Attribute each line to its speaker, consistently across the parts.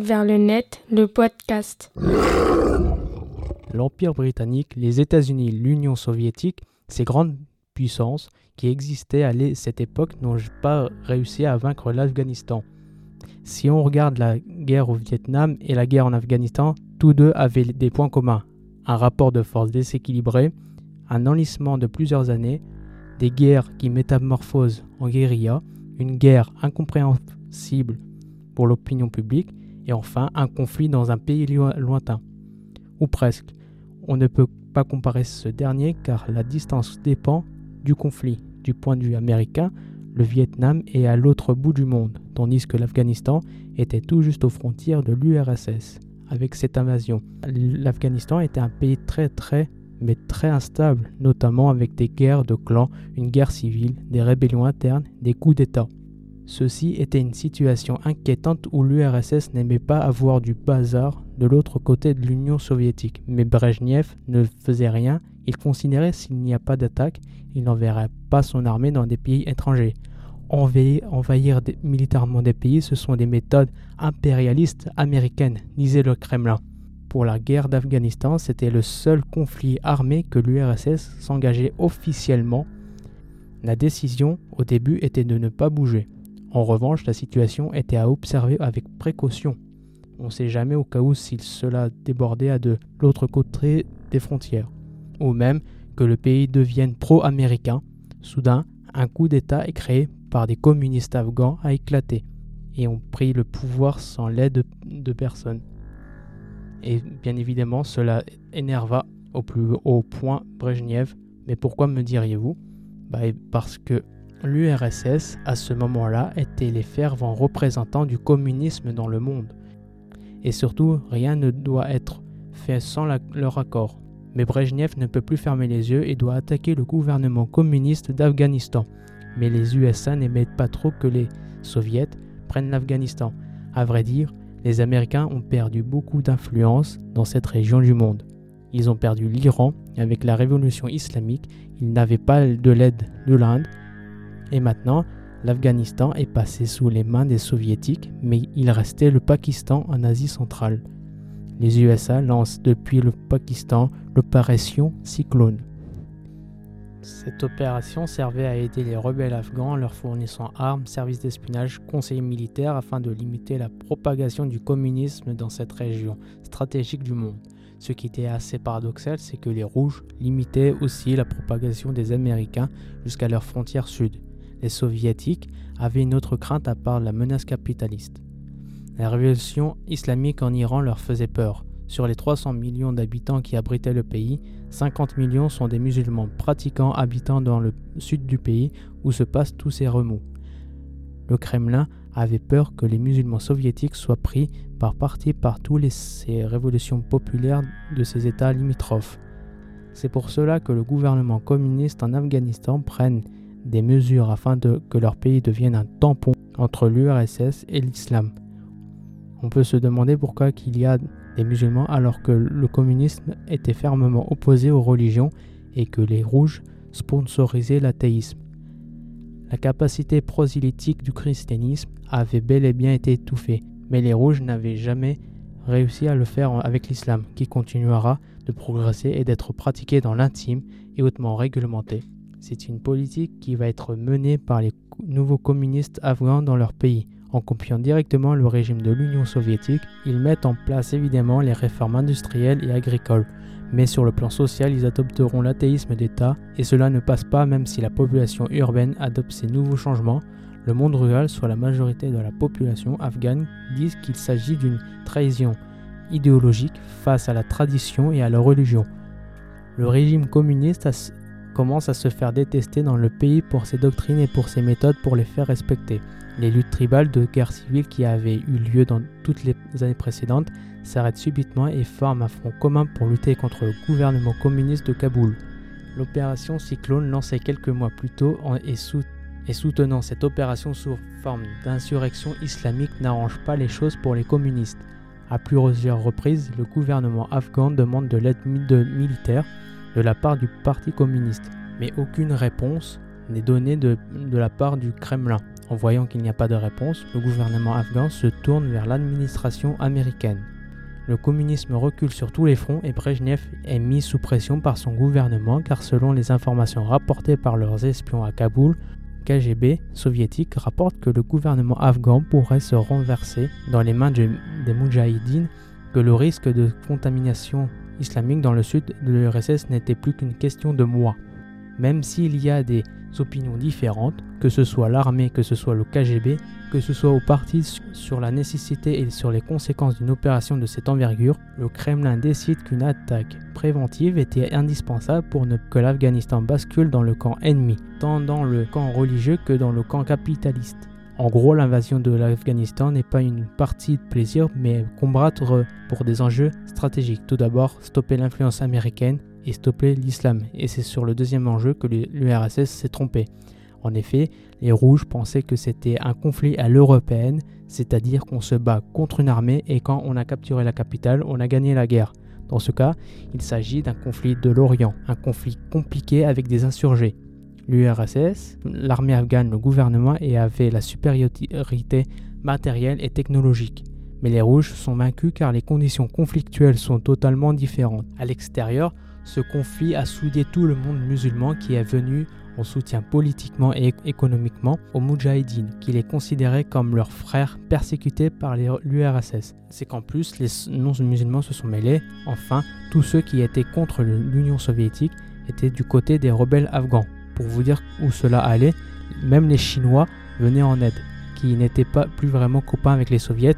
Speaker 1: Vers le net, le podcast.
Speaker 2: L'Empire britannique, les États-Unis, l'Union soviétique, ces grandes puissances qui existaient à cette époque n'ont pas réussi à vaincre l'Afghanistan. Si on regarde la guerre au Vietnam et la guerre en Afghanistan, tous deux avaient des points communs. Un rapport de force déséquilibré, un enlissement de plusieurs années, des guerres qui métamorphosent en guérilla, une guerre incompréhensible pour l'opinion publique, et enfin un conflit dans un pays lointain. Ou presque. On ne peut pas comparer ce dernier car la distance dépend du conflit. Du point de vue américain, le Vietnam est à l'autre bout du monde, tandis que l'Afghanistan était tout juste aux frontières de l'URSS. Avec cette invasion, l'Afghanistan était un pays très très mais très instable, notamment avec des guerres de clans, une guerre civile, des rébellions internes, des coups d'État. Ceci était une situation inquiétante où l'URSS n'aimait pas avoir du bazar de l'autre côté de l'Union soviétique. Mais Brezhnev ne faisait rien, il considérait s'il n'y a pas d'attaque, il n'enverrait pas son armée dans des pays étrangers. Envahir, militairement des pays, ce sont des méthodes impérialistes américaines, disait le Kremlin. Pour la guerre d'Afghanistan, c'était le seul conflit armé que l'URSS s'engageait officiellement. La décision au début était de ne pas bouger. En revanche, la situation était à observer avec précaution. On ne sait jamais au cas où si cela débordait à de l'autre côté des frontières, ou même que le pays devienne pro-américain. Soudain, un coup d'État est créé par des communistes afghans a éclaté et ont pris le pouvoir sans l'aide de personne. Et bien évidemment, cela énerva au plus haut point Brezhnev. Mais pourquoi me diriez-vous? Bah, Parce que L'URSS, à ce moment-là, était les fervents représentants du communisme dans le monde. Et surtout, rien ne doit être fait sans leur accord. Mais Brezhnev ne peut plus fermer les yeux et doit attaquer le gouvernement communiste d'Afghanistan. Mais les USA n'aimaient pas trop que les soviets prennent l'Afghanistan. À vrai dire, les Américains ont perdu beaucoup d'influence dans cette région du monde. Ils ont perdu l'Iran avec la révolution islamique, ils n'avaient pas de l'aide de l'Inde, et maintenant, l'Afghanistan est passé sous les mains des soviétiques, mais il restait le Pakistan en Asie centrale. Les USA lancent depuis le Pakistan l'opération Cyclone. Cette opération servait à aider les rebelles afghans leur fournissant armes, services d'espionnage, conseils militaires afin de limiter la propagation du communisme dans cette région stratégique du monde. Ce qui était assez paradoxal, c'est que les rouges limitaient aussi la propagation des Américains jusqu'à leur frontière sud les soviétiques avaient une autre crainte à part la menace capitaliste. La révolution islamique en Iran leur faisait peur. Sur les 300 millions d'habitants qui abritaient le pays, 50 millions sont des musulmans pratiquants habitant dans le sud du pays où se passent tous ces remous. Le Kremlin avait peur que les musulmans soviétiques soient pris par partie par toutes ces révolutions populaires de ces États limitrophes. C'est pour cela que le gouvernement communiste en Afghanistan prenne des mesures afin que leur pays devienne un tampon entre l'URSS et l'islam. On peut se demander pourquoi il y a des musulmans alors que le communisme était fermement opposé aux religions et que les rouges sponsorisaient l'athéisme. La capacité prosélytique du christianisme avait bel et bien été étouffée, mais les rouges n'avaient jamais réussi à le faire avec l'islam, qui continuera de progresser et d'être pratiqué dans l'intime et hautement réglementé. C'est une politique qui va être menée par les nouveaux communistes afghans dans leur pays. En copiant directement le régime de l'Union soviétique, ils mettent en place évidemment les réformes industrielles et agricoles. Mais sur le plan social, ils adopteront l'athéisme d'État, et cela ne passe pas même si la population urbaine adopte ces nouveaux changements. Le monde rural, soit la majorité de la population afghane, disent qu'il s'agit d'une trahison idéologique face à la tradition et à la religion. Le régime communiste a commence à se faire détester dans le pays pour ses doctrines et pour ses méthodes pour les faire respecter. Les luttes tribales de guerre civile qui avaient eu lieu dans toutes les années précédentes s'arrêtent subitement et forment un front commun pour lutter contre le gouvernement communiste de Kaboul. L'opération Cyclone, lancée quelques mois plus tôt, et soutenant cette opération sous forme d'insurrection islamique n'arrange pas les choses pour les communistes. À plusieurs reprises, le gouvernement afghan demande de l'aide militaire de la part du Parti communiste, mais aucune réponse n'est donnée de, de la part du Kremlin. En voyant qu'il n'y a pas de réponse, le gouvernement afghan se tourne vers l'administration américaine. Le communisme recule sur tous les fronts et Brezhnev est mis sous pression par son gouvernement car selon les informations rapportées par leurs espions à Kaboul, KGB soviétique rapporte que le gouvernement afghan pourrait se renverser dans les mains des Moudjahidines, que le risque de contamination islamique dans le sud de l'URSS n'était plus qu'une question de mois. Même s'il y a des opinions différentes, que ce soit l'armée, que ce soit le KGB, que ce soit au parti sur la nécessité et sur les conséquences d'une opération de cette envergure, le Kremlin décide qu'une attaque préventive était indispensable pour que l'Afghanistan bascule dans le camp ennemi, tant dans le camp religieux que dans le camp capitaliste. En gros, l'invasion de l'Afghanistan n'est pas une partie de plaisir, mais combattre pour des enjeux stratégiques. Tout d'abord, stopper l'influence américaine et stopper l'islam. Et c'est sur le deuxième enjeu que l'URSS s'est trompé. En effet, les Rouges pensaient que c'était un conflit à l'européenne, c'est-à-dire qu'on se bat contre une armée et quand on a capturé la capitale, on a gagné la guerre. Dans ce cas, il s'agit d'un conflit de l'Orient, un conflit compliqué avec des insurgés. L'URSS, l'armée afghane, le gouvernement et avait la supériorité matérielle et technologique. Mais les Rouges sont vaincus car les conditions conflictuelles sont totalement différentes. À l'extérieur, ce conflit a soudé tout le monde musulman qui est venu en soutien politiquement et économiquement aux Moudjahidines, qui les considéraient comme leurs frères persécutés par l'URSS. C'est qu'en plus, les non-musulmans se sont mêlés. Enfin, tous ceux qui étaient contre l'Union soviétique étaient du côté des rebelles afghans. Pour vous dire où cela allait, même les Chinois venaient en aide, qui n'étaient pas plus vraiment copains avec les soviets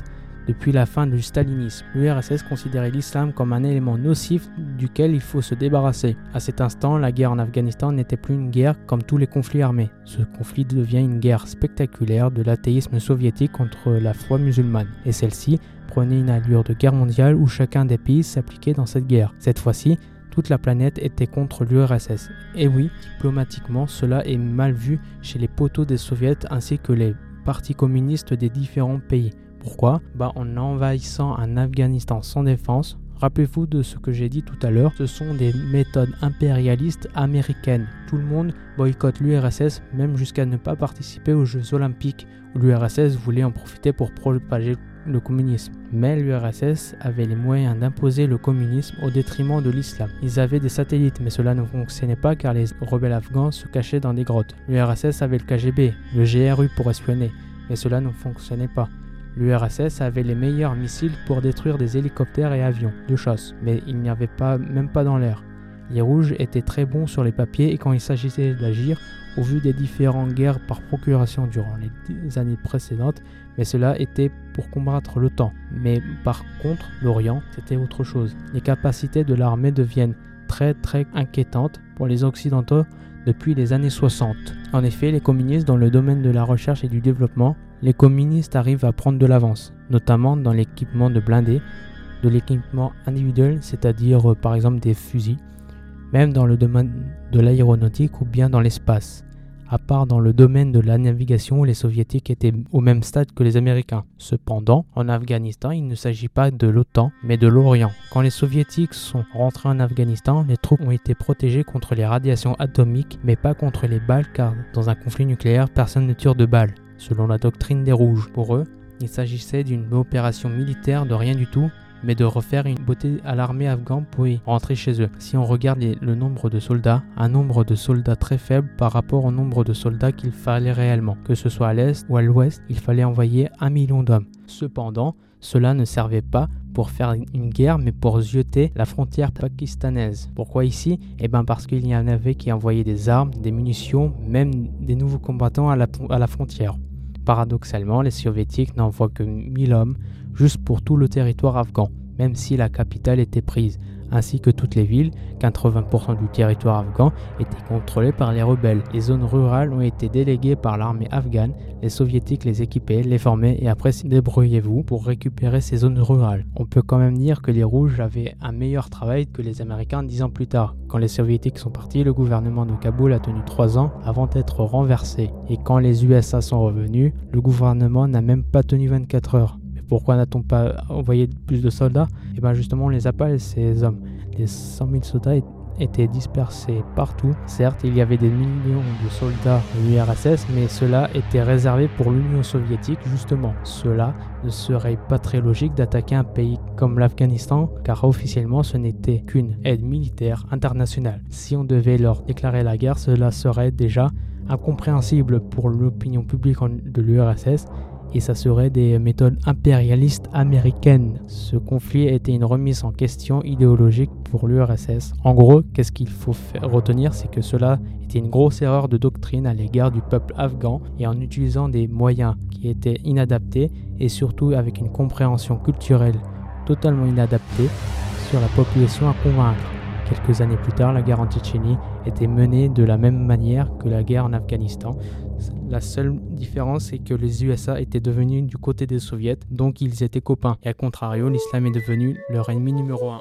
Speaker 2: depuis la fin du stalinisme. L'URSS considérait l'islam comme un élément nocif duquel il faut se débarrasser. À cet instant, la guerre en Afghanistan n'était plus une guerre comme tous les conflits armés. Ce conflit devient une guerre spectaculaire de l'athéisme soviétique contre la foi musulmane. Et celle-ci prenait une allure de guerre mondiale où chacun des pays s'appliquait dans cette guerre. Cette fois-ci, toute la planète était contre l'URSS. Et oui, diplomatiquement, cela est mal vu chez les poteaux des soviets ainsi que les partis communistes des différents pays. Pourquoi? Bah, En envahissant un Afghanistan sans défense, rappelez-vous de ce que j'ai dit tout à l'heure, ce sont des méthodes impérialistes américaines. Tout le monde boycotte l'URSS, même jusqu'à ne pas participer aux Jeux olympiques, où l'URSS voulait en profiter pour propager le communisme. Mais l'URSS avait les moyens d'imposer le communisme au détriment de l'islam. Ils avaient des satellites, mais cela ne fonctionnait pas car les rebelles afghans se cachaient dans des grottes. L'URSS avait le KGB, le GRU pour espionner, mais cela ne fonctionnait pas. L'URSS avait les meilleurs missiles pour détruire des hélicoptères et avions de chasse, mais il n'y avait pas, même pas dans l'air. Les Rouges étaient très bons sur les papiers et quand il s'agissait d'agir, au vu des différentes guerres par procuration durant les années précédentes, mais cela était pour combattre l'OTAN. Mais par contre, l'Orient, c'était autre chose. Les capacités de l'armée deviennent très très inquiétantes pour les Occidentaux depuis les années 60. En effet, les communistes dans le domaine de la recherche et du développement les communistes arrivent à prendre de l'avance, notamment dans l'équipement de blindés, de l'équipement individuel, c'est-à-dire euh, par exemple des fusils, même dans le domaine de l'aéronautique ou bien dans l'espace, à part dans le domaine de la navigation les soviétiques étaient au même stade que les américains. Cependant, en Afghanistan, il ne s'agit pas de l'OTAN, mais de l'Orient. Quand les soviétiques sont rentrés en Afghanistan, les troupes ont été protégées contre les radiations atomiques, mais pas contre les balles, car dans un conflit nucléaire, personne ne tire de balles selon la doctrine des Rouges. Pour eux, il s'agissait d'une opération militaire de rien du tout, mais de refaire une beauté à l'armée afghane pour y rentrer chez eux. Si on regarde le nombre de soldats, un nombre de soldats très faible par rapport au nombre de soldats qu'il fallait réellement. Que ce soit à l'est ou à l'ouest, il fallait envoyer un million d'hommes. Cependant, cela ne servait pas pour faire une guerre, mais pour zioter la frontière pakistanaise. Pourquoi ici? Eh bien parce qu'il y en avait qui envoyaient des armes, des munitions, même des nouveaux combattants à la, à la frontière. Paradoxalement, les soviétiques n'envoient que 1000 hommes juste pour tout le territoire afghan, même si la capitale était prise. ainsi que toutes les villes, 80% du territoire afghan était contrôlé par les rebelles. Les zones rurales ont été déléguées par l'armée afghane, les soviétiques les équipaient, les formaient et après débrouillez-vous pour récupérer ces zones rurales. On peut quand même dire que les rouges avaient un meilleur travail que les américains dix ans plus tard. Quand les soviétiques sont partis, le gouvernement de Kaboul a tenu trois ans avant d'être renversé. Et quand les USA sont revenus, le gouvernement n'a même pas tenu 24 heures. Pourquoi n'a-t-on pas envoyé plus de soldats? Et eh bien justement, on les appelle ces hommes. Les 100 000 soldats étaient dispersés partout. Certes, il y avait des millions de soldats de l'URSS, mais cela était réservé pour l'Union soviétique justement. Cela ne serait pas très logique d'attaquer un pays comme l'Afghanistan, car officiellement ce n'était qu'une aide militaire internationale. Si on devait leur déclarer la guerre, cela serait déjà incompréhensible pour l'opinion publique de l'URSS et ça serait des méthodes impérialistes américaines. Ce conflit était une remise en question idéologique pour l'URSS. En gros, qu'est-ce qu'il faut retenir, c'est que cela était une grosse erreur de doctrine à l'égard du peuple afghan et en utilisant des moyens qui étaient inadaptés et surtout avec une compréhension culturelle totalement inadaptée sur la population à convaincre. Quelques années plus tard, la guerre en Tchétchénie était menée de la même manière que la guerre en Afghanistan. La seule différence, c'est que les USA étaient devenus du côté des soviets, donc ils étaient copains. Et à contrario, l'islam est devenu leur ennemi numéro un.